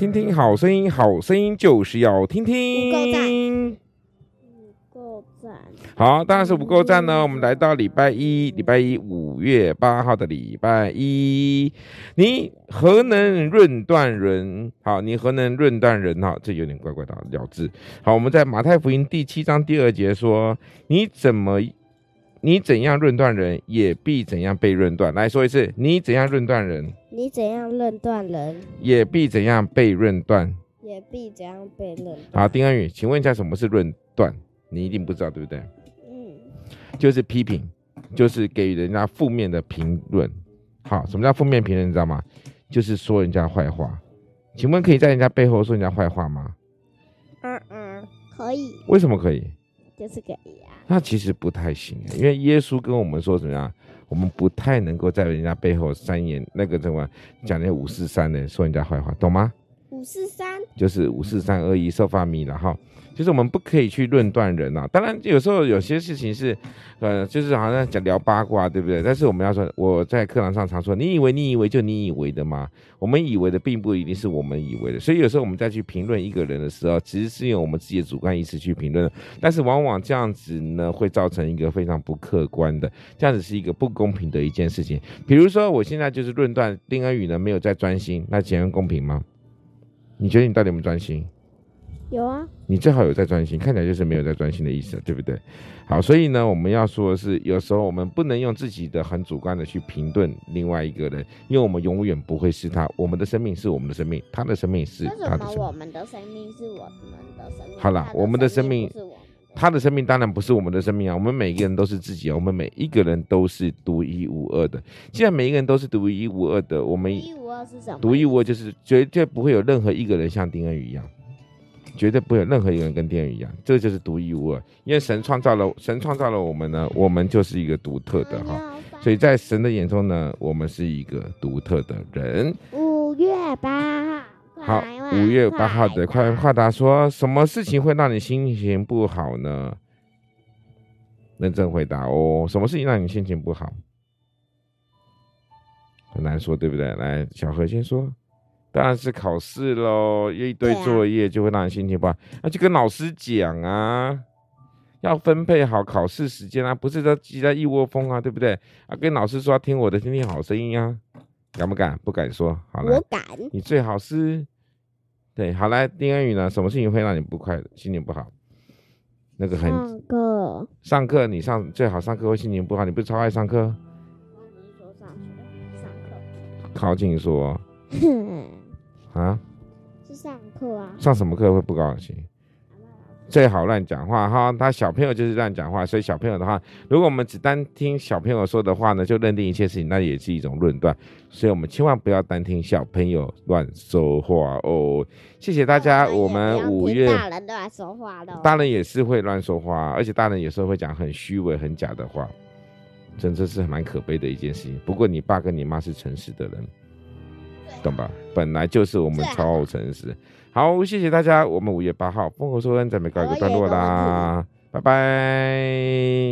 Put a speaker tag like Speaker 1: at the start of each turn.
Speaker 1: 听听好声音，好声音就是要听听。好，当然是不够赞呢。我们来到礼拜一，礼拜一五月八号的礼拜一，你何能论断人？好，你何能论断人？哈，这有点怪怪的了字。好，我们在马太福音第七章第二节说：你怎么，你怎样论断人，也必怎样被论断。来说一次，你怎样论断人？
Speaker 2: 你怎样论断人，
Speaker 1: 也必怎样被论断。
Speaker 2: 也必怎样被论断。
Speaker 1: 好，丁安宇，请问一下，什么是论断？你一定不知道，对不对？嗯，就是批评，就是给予人家负面的评论。好，什么叫负面评论？你知道吗？就是说人家坏话。请问可以在人家背后说人家坏话吗？
Speaker 2: 嗯嗯，可以。
Speaker 1: 为什么可以？
Speaker 2: 就是个一啊。
Speaker 1: 那其实不太行，因为耶稣跟我们说怎么样？我们不太能够在人家背后三言那个什么讲那五四三的说人家坏话，懂吗？
Speaker 2: 五四三
Speaker 1: 就是五四三二一受发米了哈。就是我们不可以去论断人啊，当然有时候有些事情是，呃，就是好像讲聊八卦，对不对？但是我们要说，我在课堂上常说，你以为你以为就你以为的吗？我们以为的并不一定是我们以为的，所以有时候我们再去评论一个人的时候，其实是用我们自己的主观意识去评论，但是往往这样子呢，会造成一个非常不客观的，这样子是一个不公平的一件事情。比如说，我现在就是论断丁恩宇呢没有在专心，那这样公平吗？你觉得你到底有没有专心？
Speaker 2: 有啊，
Speaker 1: 你最好有在专心，看起来就是没有在专心的意思，对不对？好，所以呢，我们要说的是，有时候我们不能用自己的很主观的去评论另外一个人，因为我们永远不会是他。我们的生命是我们的生命，他的生命是他的生命。
Speaker 2: 我们的生命是我们的生命。
Speaker 1: 好了，我们的生命，他的生命当然不是我们的生命啊。我们每一个人都是自己啊，我们每一个人都是独一无二的。既然每一个人都是独一无二的，我们独一无二是什么？独一无二就是绝对不会有任何一个人像丁恩宇一样。绝对不会有任何一个人跟丁恩宇一样，这就是独一无二。因为神创造了，神创造了我们呢，我们就是一个独特的哈。所以在神的眼中呢，我们是一个独特的人。
Speaker 2: 五月八号，
Speaker 1: 好，五月八号的快问快答说，什么事情会让你心情不好呢？认真回答哦。什么事情让你心情不好？很难说，对不对？来，小何先说。当然是考试喽，一堆作业就会让人心情不好。那、啊、就跟老师讲啊，要分配好考试时间啊，不是说挤在一窝蜂啊，对不对？啊，跟老师说听我的，听听好声音啊，敢不敢？不敢说。好了，
Speaker 2: 我敢。
Speaker 1: 你最好是，对，好来，丁恩宇呢？什么事情会让你不快乐、心情不好？那个很
Speaker 2: 上课，
Speaker 1: 上课你上最好上课会心情不好，你不是超爱上
Speaker 2: 课？
Speaker 1: 靠近说。啊，
Speaker 2: 是上课啊？
Speaker 1: 上什么课会不高兴？最好乱讲话哈。他小朋友就是乱讲话，所以小朋友的话，如果我们只单听小朋友说的话呢，就认定一切事情，那也是一种论断。所以我们千万不要单听小朋友乱说话哦。谢谢大家，我们五月
Speaker 2: 大人乱说话了，
Speaker 1: 大人也是会乱说话，而且大人有时候会讲很虚伪、很假的话，真的是蛮可悲的一件事情。不过你爸跟你妈是诚实的人。懂吧？本来就是我们超诚实。好，谢谢大家。我们五月八号风口说恩准备告一个段落啦，拜拜。